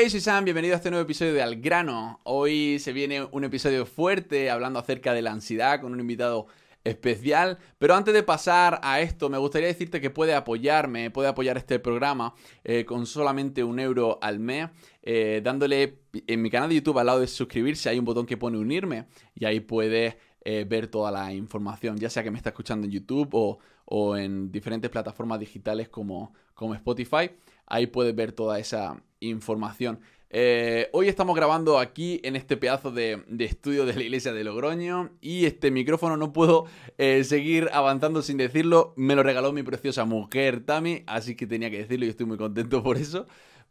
Hey, soy Sam, bienvenido a este nuevo episodio de Al Grano. Hoy se viene un episodio fuerte hablando acerca de la ansiedad con un invitado especial. Pero antes de pasar a esto, me gustaría decirte que puede apoyarme, puede apoyar este programa eh, con solamente un euro al mes, eh, dándole en mi canal de YouTube al lado de suscribirse, hay un botón que pone unirme y ahí puedes eh, ver toda la información, ya sea que me está escuchando en YouTube o, o en diferentes plataformas digitales como, como Spotify. Ahí puedes ver toda esa información. Eh, hoy estamos grabando aquí en este pedazo de, estudio de la iglesia de Logroño y este micrófono no puedo eh, seguir avanzando sin decirlo. Me lo regaló mi preciosa mujer Tami, así que tenía que decirlo y estoy muy contento por eso.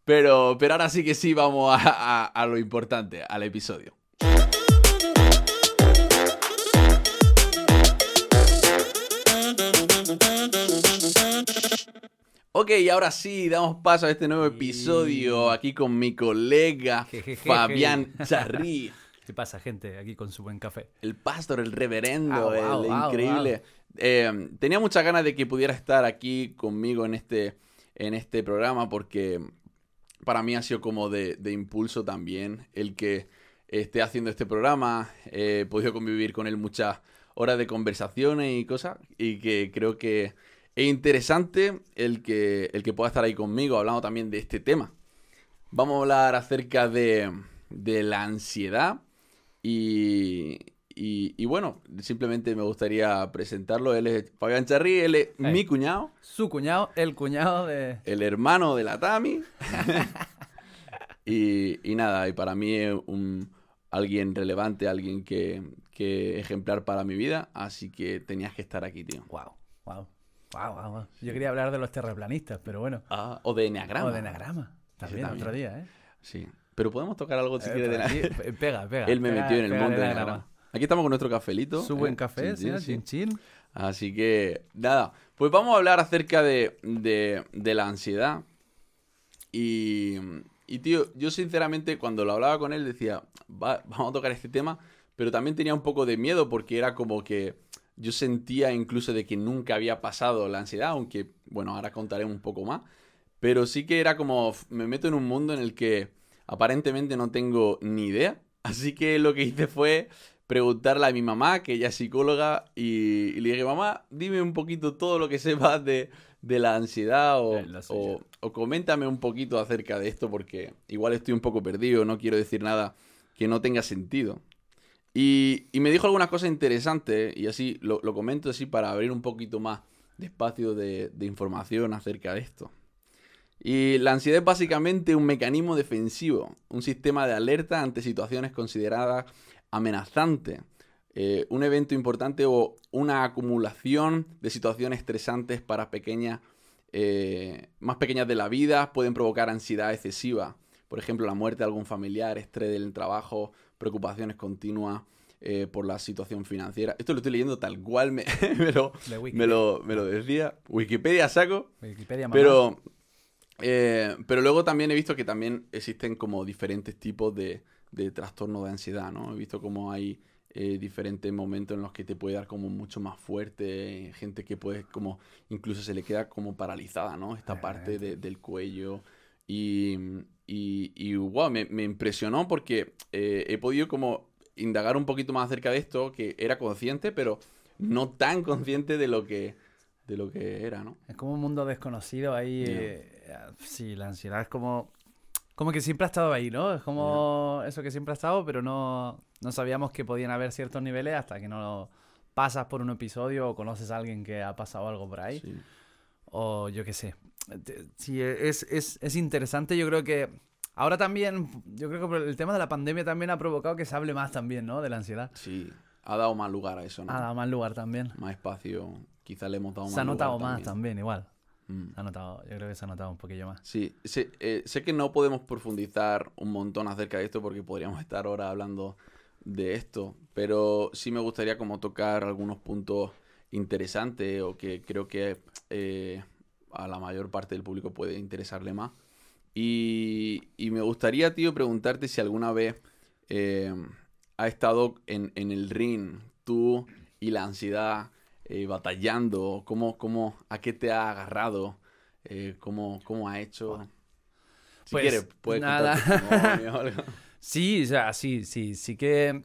Pero, pero ahora sí que sí, vamos a lo importante, al episodio. Ok, ahora sí, damos paso a este nuevo episodio aquí con mi colega Fabián Charri. ¿Qué pasa, gente? Aquí con su buen café. El pastor, el reverendo, ah, el increíble. Eh, tenía muchas ganas de que pudiera estar aquí conmigo en este, en este programa porque para mí ha sido como de, impulso también el que esté haciendo este programa. he podido convivir con él muchas horas de conversaciones y cosas y que creo que es interesante el que, el que pueda estar ahí conmigo hablando también de este tema. Vamos a hablar acerca de, la ansiedad y, y, bueno, simplemente me gustaría presentarlo. Él es Fabián Charri, él es mi cuñado. Su cuñado, el cuñado de... El hermano de la Tami. y, nada, y para mí es un, alguien relevante, alguien que, que ejemplar para mi vida, así que tenías que estar aquí, tío. Wow, wow. Yo quería hablar de los terraplanistas, pero bueno. Ah, o de Enneagrama. O de Enneagrama. También, otro día, ¿eh? Sí. Pero podemos tocar algo si eh, quieres de Enneagrama. Pega, pega. Él me metió en el mundo de Enneagrama. Aquí estamos con nuestro cafelito. Su buen ¿eh? café, sí, chin, chin. Así que, nada. Pues vamos a hablar acerca de, de, la ansiedad. Y, y, tío, yo sinceramente cuando lo hablaba con él decía, vamos a tocar este tema, pero también tenía un poco de miedo porque era como que yo sentía incluso de que nunca había pasado la ansiedad, aunque, bueno, ahora contaré un poco más. Pero sí que era como, me meto en un mundo en el que aparentemente no tengo ni idea. Así que lo que hice fue preguntarle a mi mamá, que ella es psicóloga, y, le dije, mamá, dime un poquito todo lo que sepas de, de la ansiedad o, o, o, coméntame un poquito acerca de esto porque igual estoy un poco perdido, no quiero decir nada que no tenga sentido. Y, me dijo algunas cosas interesantes y así lo, comento así para abrir un poquito más de espacio de, información acerca de esto. Y la ansiedad es básicamente un mecanismo defensivo, un sistema de alerta ante situaciones consideradas amenazantes, eh, un evento importante o una acumulación de situaciones estresantes para pequeñas, eh, más pequeñas de la vida pueden provocar ansiedad excesiva. Por ejemplo, la muerte de algún familiar, estrés del trabajo, preocupaciones continuas eh, por la situación financiera. Esto lo estoy leyendo tal cual me, lo, me, lo, decía. Wikipedia saco. Wikipedia pero, eh, pero luego también he visto que también existen como diferentes tipos de, de trastorno de ansiedad, ¿no? He visto como hay eh, diferentes momentos en los que te puede dar como mucho más fuerte, gente que puede como, incluso se le queda como paralizada, ¿no? Esta parte del cuello. Y, y, y wow, me, me impresionó porque eh, he podido como indagar un poquito más acerca de esto, que era consciente, pero no tan consciente de lo que, de lo que era, ¿no? Es como un mundo desconocido ahí. Eh, sí, la ansiedad es como... Como que siempre ha estado ahí, ¿no? Es como eso que siempre ha estado, pero no, no sabíamos que podían haber ciertos niveles hasta que no pasas por un episodio o conoces a alguien que ha pasado algo por ahí. O yo qué sé sí, es, es, es interesante. Yo creo que ahora también, yo creo que el tema de la pandemia también ha provocado que se hable más también, ¿no? De la ansiedad. Sí, ha dado más lugar a eso, ¿no? Ha dado más lugar también. Más espacio, quizás le hemos dado más Se ha notado más también, igual. Mm. Se ha notado, yo creo que se ha notado un poquillo más. Sí, sé, eh, sé que no podemos profundizar un montón acerca de esto porque podríamos estar ahora hablando de esto, pero sí me gustaría como tocar algunos puntos interesantes o que creo que eh, a la mayor parte del público puede interesarle más. Y, me gustaría, tío, preguntarte si alguna vez eh, ha estado en, el ring tú y la ansiedad eh, batallando, cómo, cómo, a qué te ha agarrado, eh, cómo, cómo ha hecho. Si Pues, quieres, puedes nada. o algo. Sí, o sea, sí, sí, sí que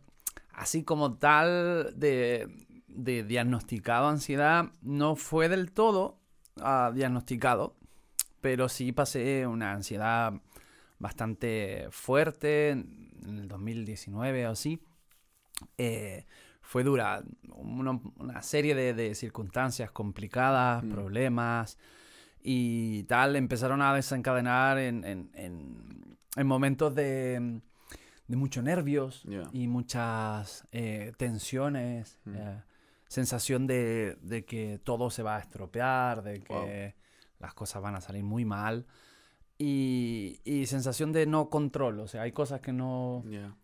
así como tal de, de diagnosticado ansiedad no fue del todo ah, diagnosticado, pero sí pasé una ansiedad bastante fuerte en el 2019 o así. Eh, fue dura, una, una serie de, de circunstancias complicadas, Mm. problemas y tal, empezaron a desencadenar en, en- en- en momentos de, de muchos nervios y muchas eh, tensiones, Mm. eh, sensación de, de que todo se va a estropear, de que Wow. las cosas van a salir muy mal y, y sensación de no control, o sea, hay cosas que no... Ya.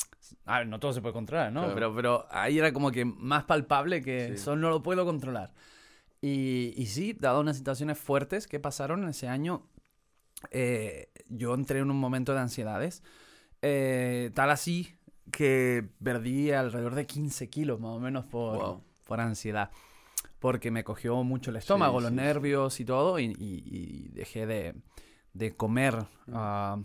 A ver, no todo se puede controlar, ¿no? Claro. Pero, pero ahí era como que más palpable que Sí. eso no lo puedo controlar. Y, y sí, dado unas situaciones fuertes que pasaron ese año, eh, yo entré en un momento de ansiedades, eh, tal así que perdí alrededor de 15 kilos más o menos por, Wow. Por ansiedad. Porque me cogió mucho el estómago, Sí, los sí, nervios y todo, y, y- y dejé de, de comer. ah,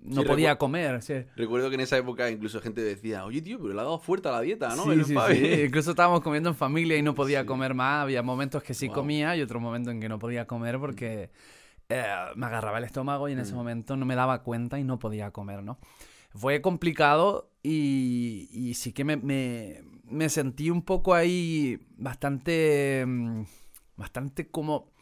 no Sí, podía comer. sí. Recuerdo que en esa época incluso gente decía, oye tío, pero le ha dado fuerte a la dieta, ¿no? Sí, El sí, Fabi". sí. Incluso estábamos comiendo en familia y no podía comer más. Había momentos que sí Wow. comía y otros momentos en que no podía comer porque eh, me agarraba el estómago y en ese Mm. momento no me daba cuenta y no podía comer, ¿no? Fue complicado y, y sí que me, me- me sentí un poco ahí bastante, mm, bastante como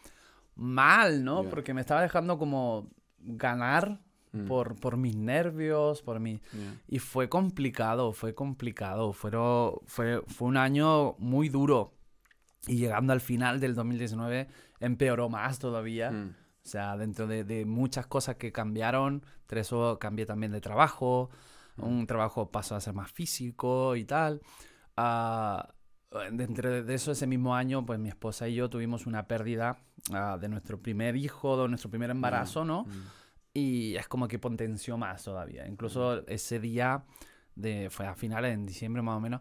mal, ¿no? Ya. Porque me estaba dejando como ganar Mm. por, por mis nervios, por mi... Ya. Y fue complicado, fue complicado. Fueron, fue, fue un año muy duro. Y llegando al final del 2019 empeoró más todavía. Mm. O sea, dentro de, de muchas cosas que cambiaron, entre eso cambié también de trabajo. Un trabajo pasó a ser más físico y tal. Ah, dentro de eso, ese mismo año, pues mi esposa y yo tuvimos una pérdida ah, de nuestro primer hijo, de nuestro primer embarazo, ¿no? Mm. Y es como que potenció más todavía. Incluso ese día, de, fue a finales, en diciembre más o menos,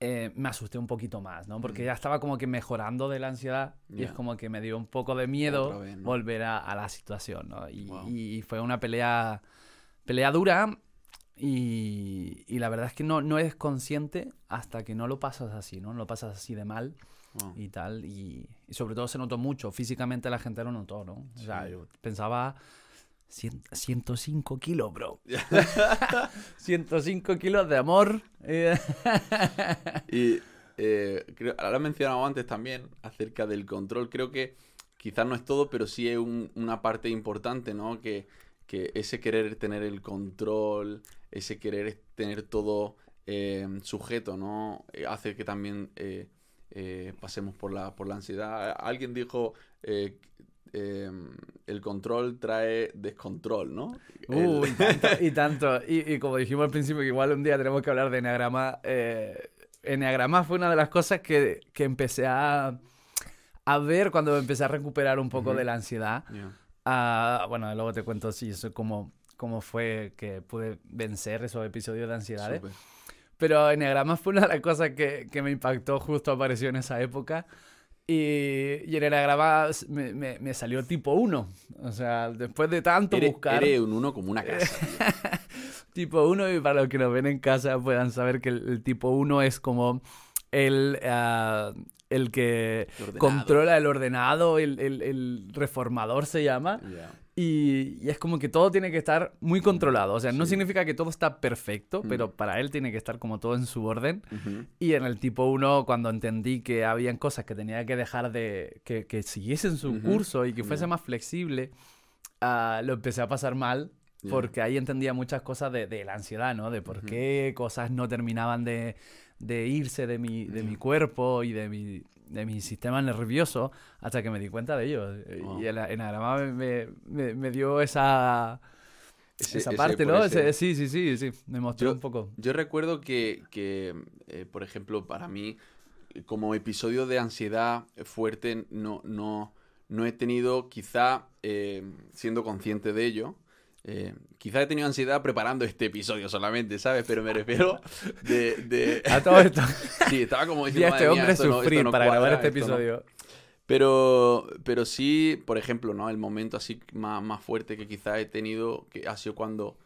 eh, me asusté un poquito más, ¿no? Porque Mm. ya estaba como que mejorando de la ansiedad y es como que me dio un poco de miedo vez, ¿no? volver a, a la situación, ¿no? Y, Wow. y fue una pelea, pelea dura y, y la verdad es que no, no eres consciente hasta que no lo pasas así, ¿no? Lo pasas así de mal Wow. y tal. Y, y sobre todo se notó mucho. Físicamente la gente lo notó, ¿no? O sea, Sí. yo pensaba... cien- 105 kilos, bro. 105 kilos de amor. Y eh, creo, ahora he mencionado antes también acerca del control. Creo que quizás no es todo, pero sí es un- una parte importante, ¿no? Que, que ese querer tener el control, ese querer tener todo eh, sujeto, ¿no? Eh, hace que también eh, eh, pasemos por la, por la ansiedad. Alguien dijo, eh, el control trae descontrol, ¿no? Uh, El- y tanto. Y, tanto. Y, y como dijimos al principio, que igual un día tenemos que hablar de Enneagrama. Enneagrama fue una de las cosas que, que empecé a, a ver cuando empecé a recuperar un poco de la ansiedad. Ah, bueno, luego te cuento sí, eso cómo, cómo fue que pude vencer esos episodios de ansiedades. Súper. Pero Enneagrama fue una de las cosas que, que me impactó, justo apareció en esa época. Y, y en Enneagrama me, me, me salió tipo 1. O sea, después de tanto Eres, buscar eres un uno como una casa. tipo 1, y para los que nos ven en casa puedan saber que el, el tipo 1 es como el, ah, el que El controla el ordenado, el, el- el reformador se llama. Y, y es como que todo tiene que estar muy controlado. O sea, no Sí. significa que todo está perfecto, Mm. pero para él tiene que estar como todo en su orden. Y en el tipo 1, cuando entendí que habían cosas que tenía que dejar de... que, que siguiesen su curso y que fuese más flexible, ah, lo empecé a pasar mal. Porque ahí entendía muchas cosas de, de la ansiedad, ¿no? De por qué cosas no terminaban de, de irse de mi, de mi cuerpo y de mi, de mi sistema nervioso hasta que me di cuenta de ello. Wow. Y el Enagrama me, me, me- me dio esa, Ese- esa parte, ¿no? Ese- sí, sí, sí, sí. Me mostró Yo- un poco. Yo recuerdo que, que, eh, por ejemplo, para mí, como episodio de ansiedad fuerte, no, no, no he tenido, quizá, eh, siendo consciente de ello, eh, quizá he tenido ansiedad preparando este episodio solamente, ¿sabes? Pero me refiero de... de- A todo esto. sí, estaba como diciendo, a este "Madre mía, hombre esto no- sufrir no para cuadra, grabar este no". episodio. Pero, pero sí, por ejemplo, ¿no? El momento así más, más fuerte que quizás he tenido que ha sido cuando,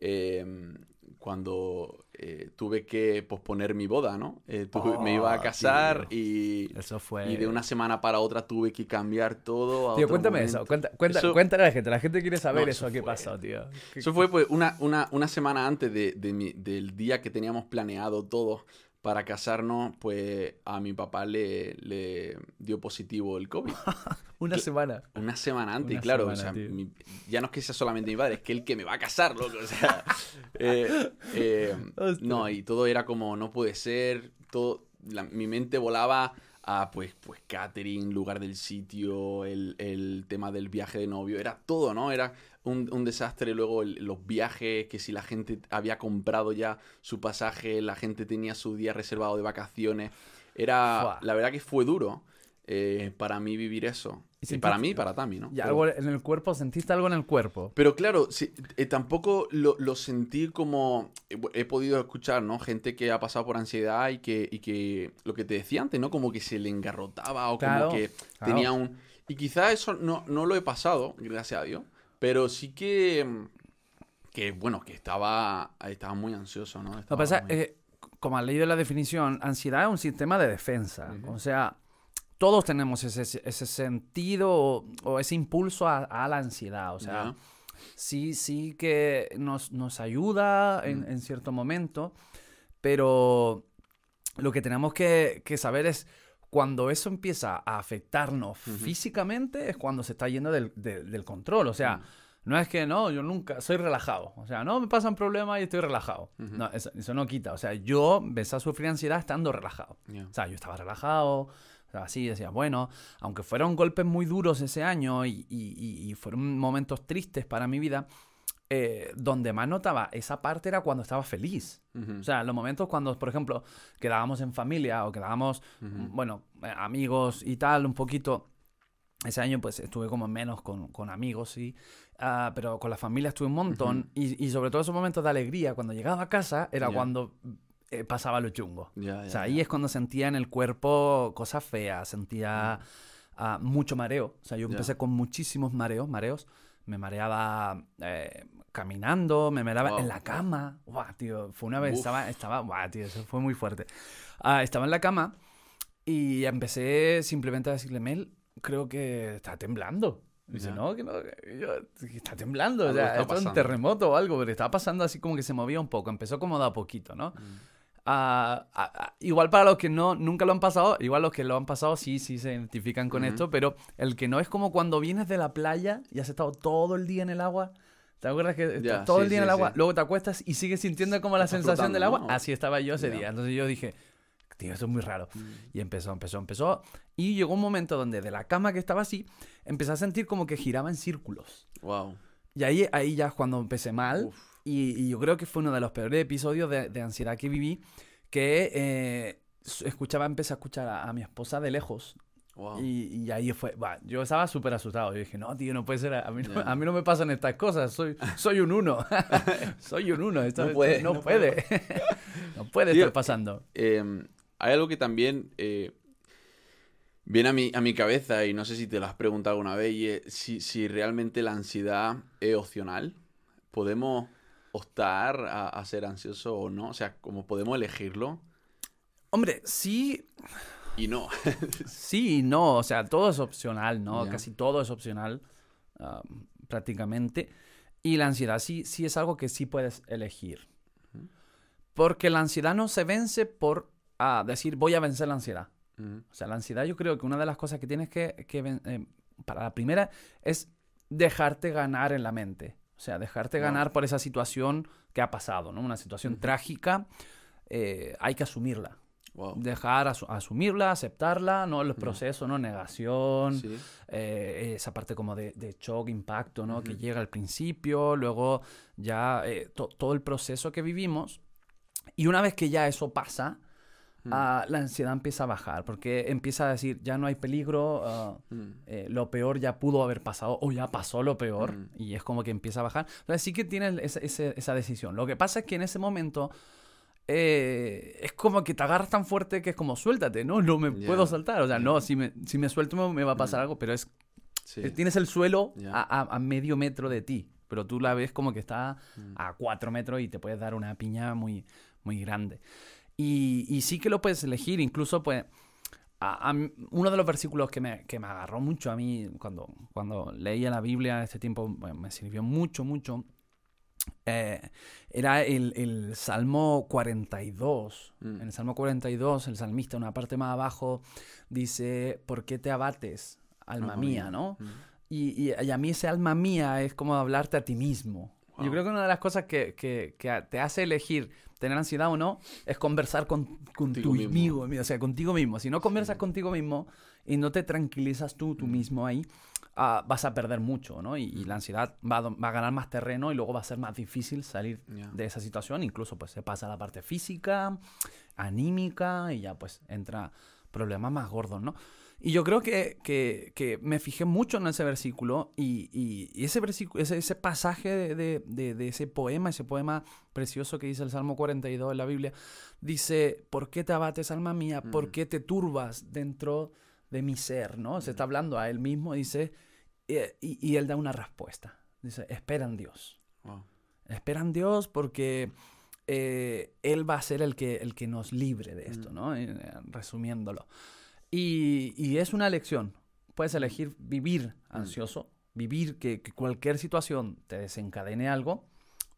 em, cuando eh, tuve que posponer mi boda, ¿no? Eh, tuve- me iba a Oh, casar tío. y, Eso fue. y de una semana para otra tuve que cambiar todo. a Tío, otro cuéntame momento. eso. Cuenta, cuenta, Eso- cuéntale a la gente. La gente quiere saber No, eso, eso qué pasó, tío. ¿Qué- Eso fue pues una, una, una semana antes de, de mi- del día que teníamos planeado todos para casarnos, pues a mi papá le, le dio positivo el COVID. Una semana. Una semana antes, Una claro. o sea, mi- ya no es que sea solamente mi padre, es que el que me va a casar, loco. O sea, eh, eh, no, y todo era como, no puede ser. Todo, la- mi mente volaba a, pues, pues, catering, lugar del sitio, el, el tema del viaje de novio. Era todo, ¿no? Era un, un desastre. Luego el- los viajes, que si la gente había comprado ya su pasaje, la gente tenía su día reservado de vacaciones. Era, Fua. la verdad que fue duro eh, para mí vivir eso. ¿Y para mí y para Tami, ¿no? ¿Y Pero- algo en el cuerpo? ¿Sentiste algo en el cuerpo? pero claro, sí, eh, tampoco lo, lo sentí como he, he podido escuchar, ¿no? Gente que ha pasado por ansiedad y que, y que lo que te decía antes, ¿no? Como que se le engarrotaba o Claro, como que claro. tenía un... Y quizás eso no, no lo he pasado, gracias a Dios, pero sí que... Que bueno, que estaba, estaba muy ansioso, ¿no? Lo que Estaba pasa muy- es que, como has leído la definición, ansiedad es un sistema de defensa. O sea, todos tenemos ese, ese sentido o, o ese impulso a, a la ansiedad. O sea, sí, sí que nos, nos ayuda en, Mm. en cierto momento, pero lo que tenemos que, que saber es cuando eso empieza a afectarnos físicamente es cuando se está yendo del, de- del control. O sea, Mm. no es que no, yo nunca soy relajado. O sea, no me pasan problemas y estoy relajado. No, eso, eso no quita. O sea, yo empecé a sufrir ansiedad estando relajado. O sea, yo estaba relajado, así, decía, bueno, aunque fueron golpes muy duros ese año y, y- y- y fueron momentos tristes para mi vida, eh, donde más notaba esa parte era cuando estaba feliz. Ujú. O sea, los momentos cuando, por ejemplo, quedábamos en familia o quedábamos, Ujú. bueno, eh, amigos y tal, un poquito. Ese año pues estuve como menos con, con amigos, sí. Ah, pero con la familia estuve un montón. y, y sobre todo esos momentos de alegría, cuando llegaba a casa, era cuando eh, pasaba lo chungo. Ya, O ya, sea, ahí es cuando sentía en el cuerpo cosas feas, sentía ah, mucho mareo. O sea, yo empecé con muchísimos mareos, mareos. Me mareaba eh, caminando, me mareaba Wow. en la cama. Guau, tío, fue una vez, Uf. estaba, estaba, guau, tío, eso fue muy fuerte. Ah, estaba en la cama y empecé simplemente a decirle, Mel, creo que está temblando. Dice, Ya. no, que no, que yo- está temblando. O sea, está esto es un terremoto o algo, pero estaba pasando así como que se movía un poco. Empezó como de a poquito, ¿no? Mm. Ah, ah, ah, igual para los que no nunca lo han pasado, igual los que lo han pasado sí, sí se identifican con esto, pero el que no es como cuando vienes de la playa y has estado todo el día en el agua. ¿Te acuerdas que todo sí, el día sí, en el agua? sí. Luego te acuestas y sigues sintiendo como la sensación del agua. ¿no? Así estaba yo ese Ya. día. Entonces yo dije, tío, eso es muy raro. Mm. Y empezó, empezó, empezó. Y llegó un momento donde de la cama que estaba así, empecé a sentir como que giraba en círculos. Wow. Y ahí, ahí ya es cuando empecé mal. Uf. Y, y yo creo que fue uno de los peores episodios de, de ansiedad que viví, que eh, escuchaba, empecé a escuchar a, a mi esposa de lejos. Wow. Y, y ahí fue, yo estaba súper asustado. Yo dije, no, tío, no puede ser, a mí no, Ya. a mí no me pasan estas cosas, soy, soy un uno. soy un uno, esto, No esto puede, no, no puede. no puede Tío, estar pasando. Eh, hay algo que también eh, viene a mi, a mi cabeza y no sé si te lo has preguntado alguna vez y es si, si realmente la ansiedad es opcional. ¿Podemos optar a, a ser ansioso o no? O sea, como podemos elegirlo Hombre, sí, y no. Sí y no, o sea, todo es opcional, ¿no? Casi todo es opcional, ah, prácticamente. Y la ansiedad sí, sí es algo que sí puedes elegir. Porque la ansiedad no se vence por ah, decir voy a vencer la ansiedad. O sea, la ansiedad yo creo que una de las cosas que tienes que, eh, para la primera es dejarte ganar en la mente. O sea, dejarte ganar por esa situación que ha pasado, ¿no? Una situación Ujú. trágica, eh, hay que asumirla wow. dejar asu- asumirla, aceptarla, no el proceso, no negación, Sí. eh, esa parte como de, de shock, impacto, ¿no? Que Ujú. llega al principio, luego ya eh, to- todo el proceso que vivimos. Y una vez que ya eso pasa, Mm, ah, la ansiedad empieza a bajar, porque empieza a decir, ya no hay peligro, ah, mm, eh, lo peor ya pudo haber pasado o ya pasó lo peor Mm. y es como que empieza a bajar. Entonces sí que tienes esa, esa decisión. Lo que pasa es que en ese momento eh, es como que te agarras tan fuerte que es como suéltate, ¿no? No me puedo soltar. O sea, no, si me, si me suelto me, me va a pasar algo, pero es Sí. eh, tienes el suelo a, a- a medio metro de ti, pero tú la ves como que está a cuatro metros y te puedes dar una piña muy, muy grande. Y, y sí que lo puedes elegir, incluso pues... a- a mí- uno de los versículos que me, que me agarró mucho a mí cuando, cuando leía la Biblia este tiempo, bueno, me sirvió mucho, mucho, eh, era el, el Salmo 42. Mm. En el Salmo 42, el salmista, una parte más abajo, dice, ¿por qué te abates, alma, mía, no? Mm. Y, y- y a mí ese alma mía es como hablarte a ti mismo. Yo creo que una de las cosas que, que- que te hace elegir tener ansiedad o no es conversar con, con Contigo tu mismo. amigo, o sea, contigo mismo. Si no conversas Sí. contigo mismo y no te tranquilizas tú, tú Mm. mismo ahí, ah, vas a perder mucho, ¿no? Y, y la ansiedad va a, va a ganar más terreno y luego va a ser más difícil salir Ya. de esa situación. Incluso pues se pasa a la parte física, anímica y ya pues entra problemas más gordos, ¿no? Y yo creo que, que- que me fijé mucho en ese versículo y, y- y ese, versículo, ese, ese pasaje de, de- de- de ese poema, ese poema precioso que dice el Salmo 42 en la Biblia, dice, ¿por qué te abates, alma mía? ¿Por Mm. qué te turbas dentro de mi ser? ¿no? Se está hablando a él mismo, dice, eh, y, y él da una respuesta. Dice, espera en Dios. Wow. Espera en Dios porque eh, Él va a ser el que, el que nos libre de esto, Mm. ¿no? Eh, resumiéndolo. Y, y es una elección. Puedes elegir vivir ansioso, vivir que, que cualquier situación te desencadene algo,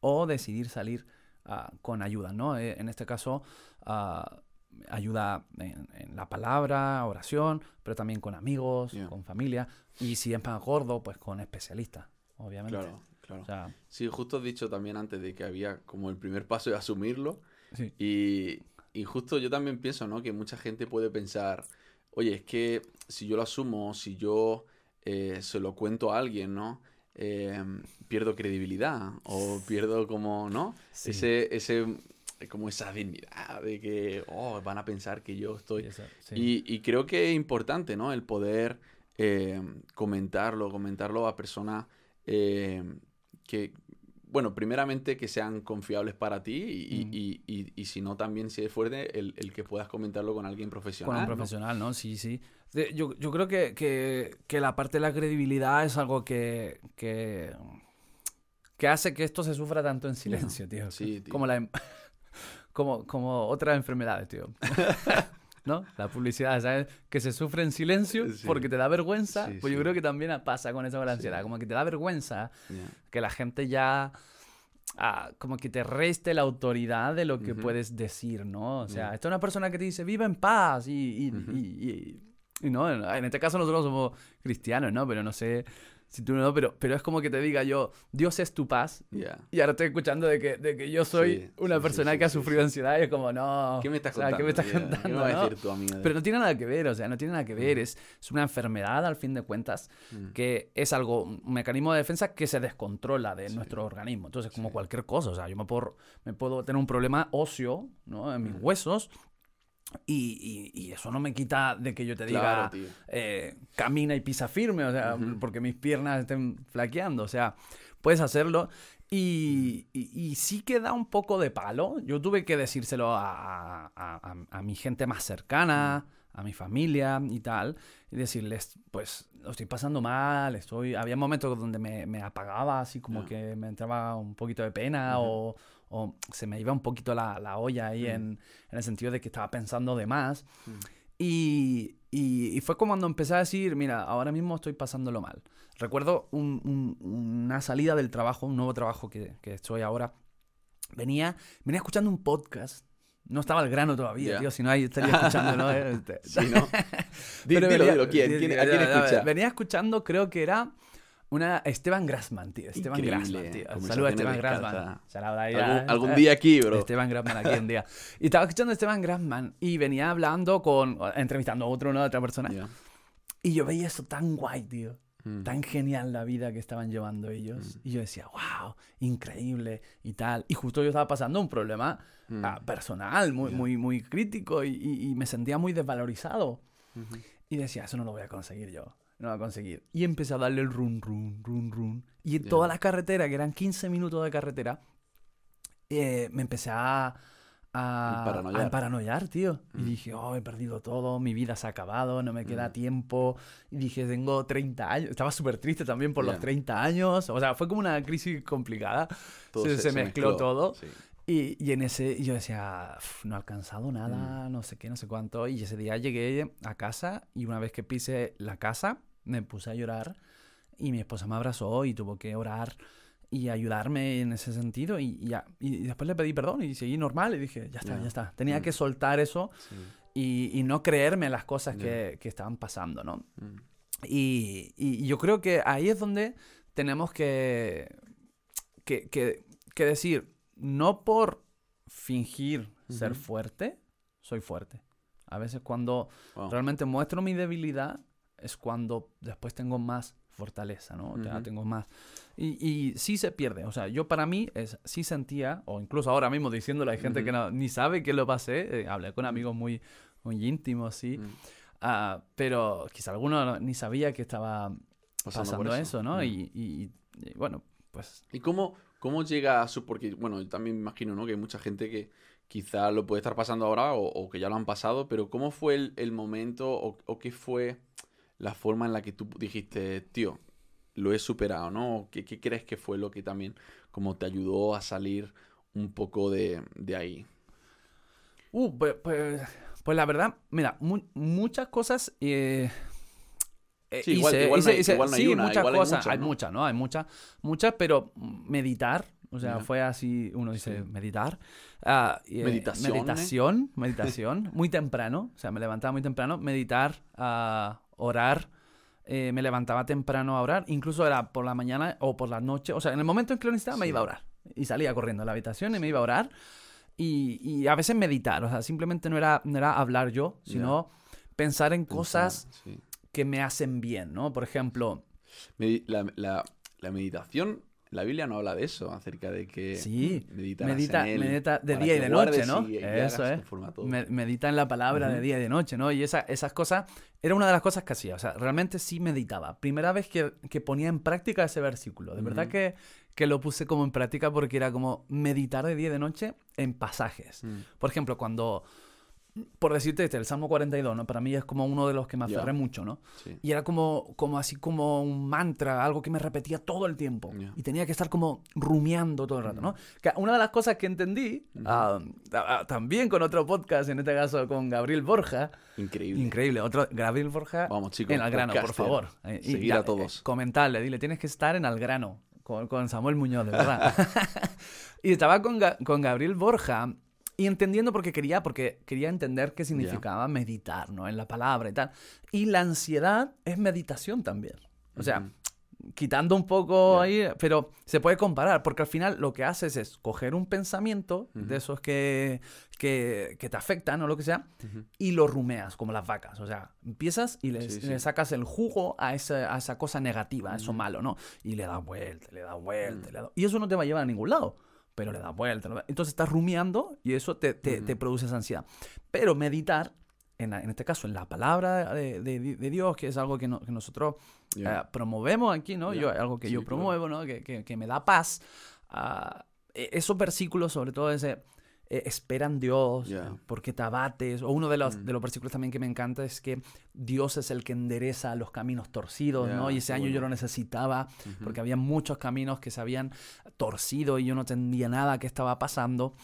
o decidir salir ah, con ayuda, ¿no? Eh, en este caso, ah, ayuda en, en la palabra, oración, pero también con amigos, Yeah. con familia, y si es más gordo, pues con especialistas, obviamente. Claro, claro. O sea, Sí, justo has dicho también antes de que había como el primer paso de asumirlo. sí. Y, y justo yo también pienso, ¿no? Que mucha gente puede pensar, oye, es que si yo lo asumo, si yo eh, se lo cuento a alguien, ¿no? Eh, pierdo credibilidad o pierdo como, ¿no? Sí. Ese, ese, como esa dignidad de que, oh, van a pensar que yo estoy... Y eso, sí. Y, y creo que es importante, ¿no? El poder eh, comentarlo, comentarlo a personas que, bueno, primeramente que sean confiables para ti y, Mm. y- y- y si no, también si es fuerte, el, el que puedas comentarlo con alguien profesional. Con un profesional, ¿no? Sí, sí. Yo, yo creo que, que- que la parte de la credibilidad es algo que, que, que hace que esto se sufra tanto en silencio, tío. Sí, tío. Como, la, em- como, como otras enfermedades, tío. ¿No? La publicidad, ¿sabes? Que se sufre en silencio Sí. porque te da vergüenza. Sí, pues yo creo que también pasa con Sí. ansiedad. Como que te da vergüenza Ya. que la gente ya ah, como que te reste la autoridad de lo que puedes decir, ¿no? O sea, esta es una persona que te dice, vive en paz y, y, y- y- y no, en este caso nosotros somos cristianos, ¿no? Pero no sé si tú no, pero, pero es como que te diga yo, Dios es tu paz. Ya. Y ahora estoy escuchando de que, de que yo soy Sí, una sí, persona sí, que ha sufrido ansiedad y es como, no. ¿Qué me estás o sea, contando? ¿Qué me estás ¿Qué contando? a no? decir tu amiga? de- Pero no tiene nada que ver, o sea, no tiene nada que ver. Es, es una enfermedad al fin de cuentas Mm. que es algo, un mecanismo de defensa que se descontrola de nuestro organismo. Entonces, como cualquier cosa, o sea, yo me puedo, me puedo tener un problema óseo, ¿no? En mis Mm. huesos y, y- y eso no me quita de que yo te diga, Claro, eh, camina y pisa firme, o sea, porque mis piernas estén flaqueando, o sea, puedes hacerlo. Y, y- y sí que da un poco de palo. Yo tuve que decírselo a, a- a- a mi gente más cercana, a mi familia y tal, y decirles, pues lo estoy pasando mal, estoy... Había momentos donde me, me apagaba, así como Ya. que me entraba un poquito de pena Ujú. o, o se me iba un poquito la, la olla ahí Mm. en, en el sentido de que estaba pensando de más. Mm. Y, y- y fue como cuando empecé a decir, mira, ahora mismo estoy pasándolo mal. Recuerdo un- un- una salida del trabajo, un nuevo trabajo que, que estoy ahora. Venía, venía escuchando un podcast. No estaba al grano todavía, Ya. tío, si no ahí estaría escuchando, ¿no? Este, Sí, ¿no? Di- Pero dilo, dilo, ¿quién? ¿Quién- ¿A quién escucha? Venía escuchando, creo que era una Esteban Grassman, tío. Esteban Grassman, tío. Saludos a Esteban. Grassman. Algún, eh, algún eh. día aquí, bro. Esteban Grassman aquí en día. Y estaba escuchando a Esteban Grassman y venía hablando con, entrevistando a otro, ¿no? A otra persona. Ya. Y yo veía eso tan guay, tío. Mm. Tan genial la vida que estaban llevando ellos. Y yo decía, wow, increíble y tal. Y justo yo estaba pasando un problema Mm. ah, personal, muy, Ya. muy, muy crítico y, y- y me sentía muy desvalorizado. Ujú. Y decía, eso no lo voy a conseguir yo. No lo voy a conseguir. Y empecé a darle el run, run, run, run. Y en Ya. toda la carretera, que eran 15 minutos de carretera, eh, me empecé a, a, paranoiar. a tío. Y Mm. dije, oh, he perdido todo, mi vida se ha acabado, no me queda Mm. tiempo. Y dije, tengo 30 años. Estaba súper triste también por los Ya. 30 años. O sea, fue como una crisis complicada. Todo se, se mezcló todo. Sí. Y, y en ese, y yo decía, "Uf, no he alcanzado Mm. nada, no sé qué, no sé cuánto. Y ese día llegué a casa y una vez que pise la casa, me puse a llorar y mi esposa me abrazó y tuvo que orar y ayudarme en ese sentido. Y, y ya, y después le pedí perdón y seguí normal y dije, ya está, Ya. ya está. Tenía Mm. que soltar eso sí. y, y no creerme las cosas Ya. que, que estaban pasando, ¿no? Mm. Y, y yo creo que ahí es donde tenemos que, que, que- que decir, no por fingir ser fuerte, soy fuerte. A veces cuando Wow. realmente muestro mi debilidad es cuando después tengo más fortaleza, ¿no? Tengo más... Y, y sí se pierde. O sea, yo para mí es, sí sentía, o incluso ahora mismo diciéndolo, hay gente que no, ni sabe que lo pasé. eh, hablé con amigos muy, muy íntimos, sí. Mm. Ah, pero quizá alguno no- ni sabía que estaba Pasando eso, ¿no? Y, y- y, bueno, pues ¿Y cómo, cómo llega a su...? Porque, bueno, yo también imagino, ¿no? Que hay mucha gente que quizá lo puede estar pasando ahora o, o que ya lo han pasado, pero ¿cómo fue el, el momento o, o qué fue la forma en la que tú dijiste, tío, lo he superado, ¿no? ¿O ¿Qué, qué crees que fue lo que también como te ayudó a salir un poco de, de ahí? Uh, pues, pues, pues la verdad, mira, mu- muchas cosas. eh, eh, Sí, igual- hice- igual no hay- hice- igual no hay sí, una, muchas igual cosas. hay muchas, ¿no? Hay muchas, muchas, pero meditar, o sea, fue así, uno dice Sí. meditar. ah, y, eh, Meditación, ¿eh? Meditación, meditación, muy temprano, o sea, me levantaba muy temprano, meditar, a orar. eh, me levantaba temprano a orar, incluso era por la mañana o por la noche, o sea, en el momento en que lo necesitaba me Sí. iba a orar. Y salía corriendo a la habitación y me iba a orar. Y, y a veces meditar, o sea, simplemente no era, no era hablar yo, sino pensar en cosas Pensar, sí. que me hacen bien, ¿no? Por ejemplo, Medi- la, la- la meditación, la Biblia no habla de eso, acerca de que Sí, medita, en él medita de día y de noche, ¿no? y- y Eso es. medita en la palabra de día y de noche, ¿no? Y esa- esas cosas, era una de las cosas que hacía, o sea, realmente sí meditaba. Primera vez que, que ponía en práctica ese versículo, de verdad que, que lo puse como en práctica porque era como meditar de día y de noche en pasajes. Mm, Por ejemplo, cuando, por decirte este, el Salmo 42, ¿no? Para mí es como uno de los que me aferré mucho, ¿no? sí. Y era como, como así como un mantra, algo que me repetía todo el tiempo. Ya. Y tenía que estar como rumiando todo el rato, ¿no? Que una de las cosas que entendí, ah, ah, también con otro podcast, en este caso con Gabriel Borja, Increíble. increíble, otro, Gabriel Borja Vamos, chicos. en al grano, por favor. Eh, y Seguir ya, a todos. eh, comentarle, dile, tienes que estar en al grano, con, con Samuel Muñoz, de verdad. y estaba con, Ga- con Gabriel Borja y entendiendo porque quería, porque quería entender qué significaba meditar, ¿no? En la palabra y tal. Y la ansiedad es meditación también. O sea, Ujú. quitando un poco Ya. ahí, pero se puede comparar, porque al final lo que haces es coger un pensamiento Ujú. de esos que, que, que te afectan o lo que sea, y lo rumeas como las vacas. O sea, empiezas y le, Sí, sí. le sacas el jugo a esa, a esa cosa negativa, a eso malo, ¿no? Y le das vuelta, le das vuelta, Mm. le das... Y eso no te va a llevar a ningún lado, pero le das vuelta. Entonces estás rumiando y eso te, te- te Ujú. produce esa ansiedad. Pero meditar, en, la- en este caso, en la palabra de, de- de Dios, que es algo que, no- que nosotros Ya. eh, promovemos aquí, ¿no? Ya. Yo, algo que Sí, yo claro. promuevo, ¿no? Que, que- que me da paz. E- esos versículos, sobre todo ese eh, espera en Dios, porque te abates. O uno de los, Mm. de los versículos también que me encanta es que Dios es el que endereza los caminos torcidos, ¿no? Y ese año yo lo necesitaba porque había muchos caminos que se habían torcido y yo no entendía nada que estaba pasando.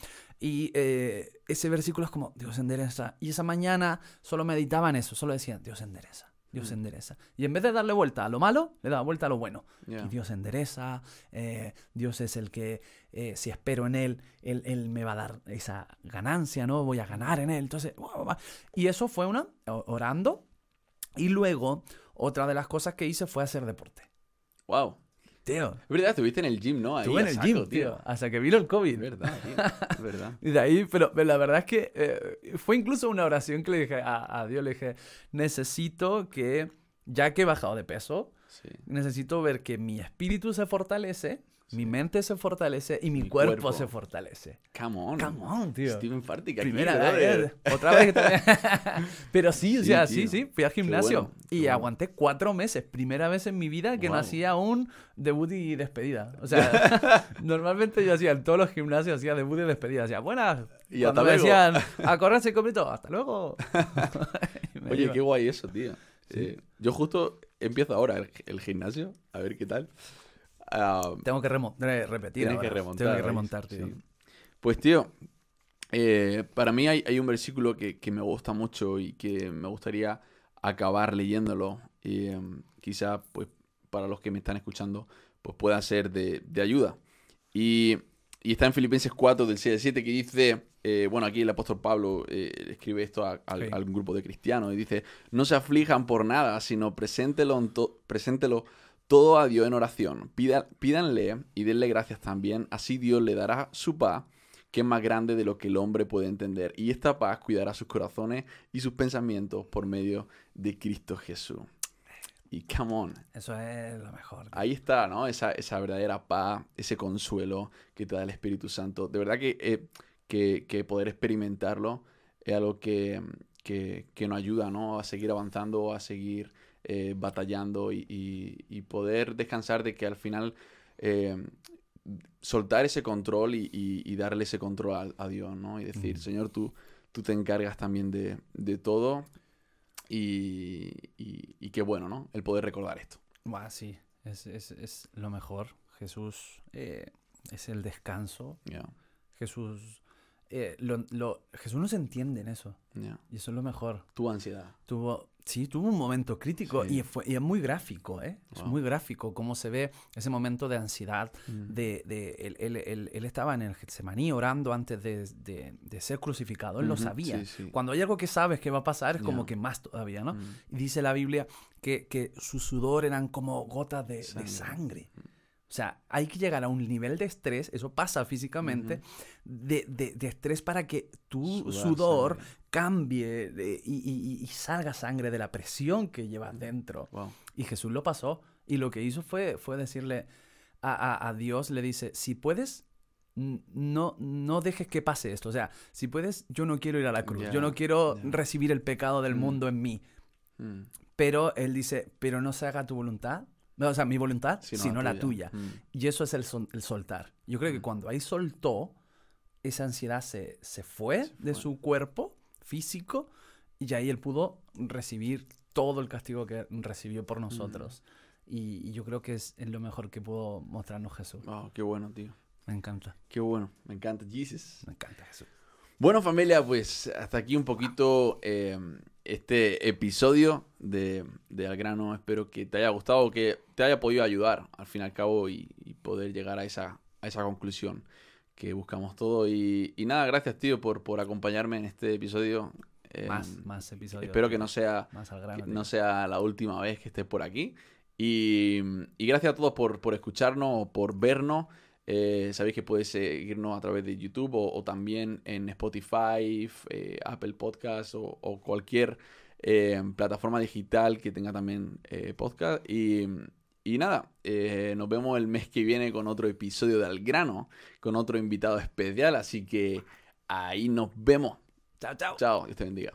Y eh, ese versículo es como, Dios endereza. Y esa mañana solo meditaba en eso, solo decía, Dios endereza. Dios Mm. endereza. Y en vez de darle vuelta a lo malo, le daba vuelta a lo bueno. Y Dios endereza, eh, Dios es el que, eh, si espero en Él, él, Él me va a dar esa ganancia, ¿no? Voy a ganar en Él. Entonces, y eso fue una, orando. Y luego, otra de las cosas que hice fue hacer deporte. Wow. Tío, Es verdad, estuviste en el gym, ¿no? Ahí estuve en el saco, gym, tío, hasta que vino el COVID. Es verdad, tío. Es verdad. Y de ahí, pero, pero la verdad es que eh, fue incluso una oración que le dije a, a Dios, le dije, necesito que, ya que he bajado de peso, Sí. necesito ver que mi espíritu se fortalece, mi Sí. mente se fortalece y mi, Mi cuerpo, cuerpo. se fortalece. Come on. Come on, tío. Steven Fartic aquí, Primera vez, otra vez. Pero sí, o Sí, sea, tío. sí, sí, fui al gimnasio bueno, y bueno. aguanté cuatro meses. Primera vez en mi vida que no Wow. hacía un debut y despedida. O sea, normalmente yo hacía en todos los gimnasios, hacía debut y despedida. Hacía, buenas, Y hasta me luego. decían, a correr cinco minutos, hasta luego. Me Oye, iba. qué guay eso, tío. Eh, yo justo empiezo ahora el, el gimnasio, a ver qué tal. Ah, Tengo que remo- re- repetir Tienes que ahora. remontar. Tengo que remontar, tío. Sí. Pues, tío, eh, para mí hay, hay un versículo que, que me gusta mucho y que me gustaría acabar leyéndolo. Y em, quizá, pues, para los que me están escuchando, pues pueda ser de, de ayuda. Y, y está en Filipenses 4, del 6 al 7, que dice, eh, bueno, aquí el apóstol Pablo eh, escribe esto a, al- Sí. a un grupo de cristianos y dice, no se aflijan por nada, sino preséntelo, en to- preséntelo todo a Dios en oración. Pida- pídanle y denle gracias también, así Dios le dará su paz, que es más grande de lo que el hombre puede entender. Y esta paz cuidará sus corazones y sus pensamientos por medio de Cristo Jesús. Y come on, Eso es lo mejor. tío. Ahí está, ¿no? Esa, esa verdadera paz, ese consuelo que te da el Espíritu Santo. De verdad que, eh, que, que poder experimentarlo es algo que, que, que nos ayuda, ¿no? A seguir avanzando, a seguir eh, batallando y, y- y poder descansar de que al final eh, soltar ese control y, darle ese control a, a Dios, ¿no? Y decir. Señor, tú, tú te encargas también de, de todo y, qué bueno, ¿no? El poder recordar esto. Buah, sí, es, es, es lo mejor. Jesús eh, es el descanso. Jesús, eh, lo, lo- Jesús no se entiende en eso. Y eso es lo mejor. Tu ansiedad. Tuvo, sí, tuvo un momento crítico Sí. y, fue, y es muy gráfico, ¿eh? Es muy gráfico cómo se ve ese momento de ansiedad. Mm. De, de- él, él- él- él estaba en el Getsemaní orando antes de, de- de ser crucificado. Él lo sabía. sí, sí. Cuando hay algo que sabes que va a pasar, es como que más todavía, ¿no? Mm. Y dice la Biblia que, que su sudor eran como gotas de de Sangre. O sea, hay que llegar a un nivel de estrés, eso pasa físicamente, de, de- de estrés para que tu Sudar sudor sangre. cambie de- y, y- y salga sangre de la presión que llevas dentro. Wow. Y Jesús lo pasó. Y lo que hizo fue, fue decirle a, a- a Dios, le dice, si puedes, no, no dejes que pase esto. O sea, si puedes, yo no quiero ir a la cruz. Ya, yo no quiero ya. recibir el pecado del Mm. mundo en mí. Mm. Pero él dice, pero no se haga tu voluntad. No, o sea, mi voluntad, sino, la tuya. Mm. Y eso es el, sol- el soltar. Yo creo que Mm. cuando ahí soltó, esa ansiedad se, se fue Se de su cuerpo físico y ahí él pudo recibir todo el castigo que recibió Mm. por nosotros. Y, y yo creo que es, es lo mejor que pudo mostrarnos Jesús. Wow, qué bueno, tío. Me encanta, Qué bueno. Me encanta. Jesus. me encanta Jesús. Bueno, familia, pues hasta aquí un poquito eh, este episodio de, de Al Grano. Espero que te haya gustado, que te haya podido ayudar al fin y al cabo y, y poder llegar a esa, a esa conclusión que buscamos todo. Y, y nada, gracias, tío, por, por acompañarme en este episodio. Eh, Más, más episodios. Espero que no sea Más al grano. que tío. no sea la última vez que estés por aquí. Y, y gracias a todos por, por escucharnos, por vernos. Eh, sabéis que podéis seguirnos a través de YouTube o, o también en Spotify, eh, Apple Podcasts o, o cualquier eh, plataforma digital que tenga también podcast. Y, y nada, nos vemos el mes que viene con otro episodio de Al Grano, con otro invitado especial. Así que ahí nos vemos. Chao, chao. Chao, Dios te bendiga.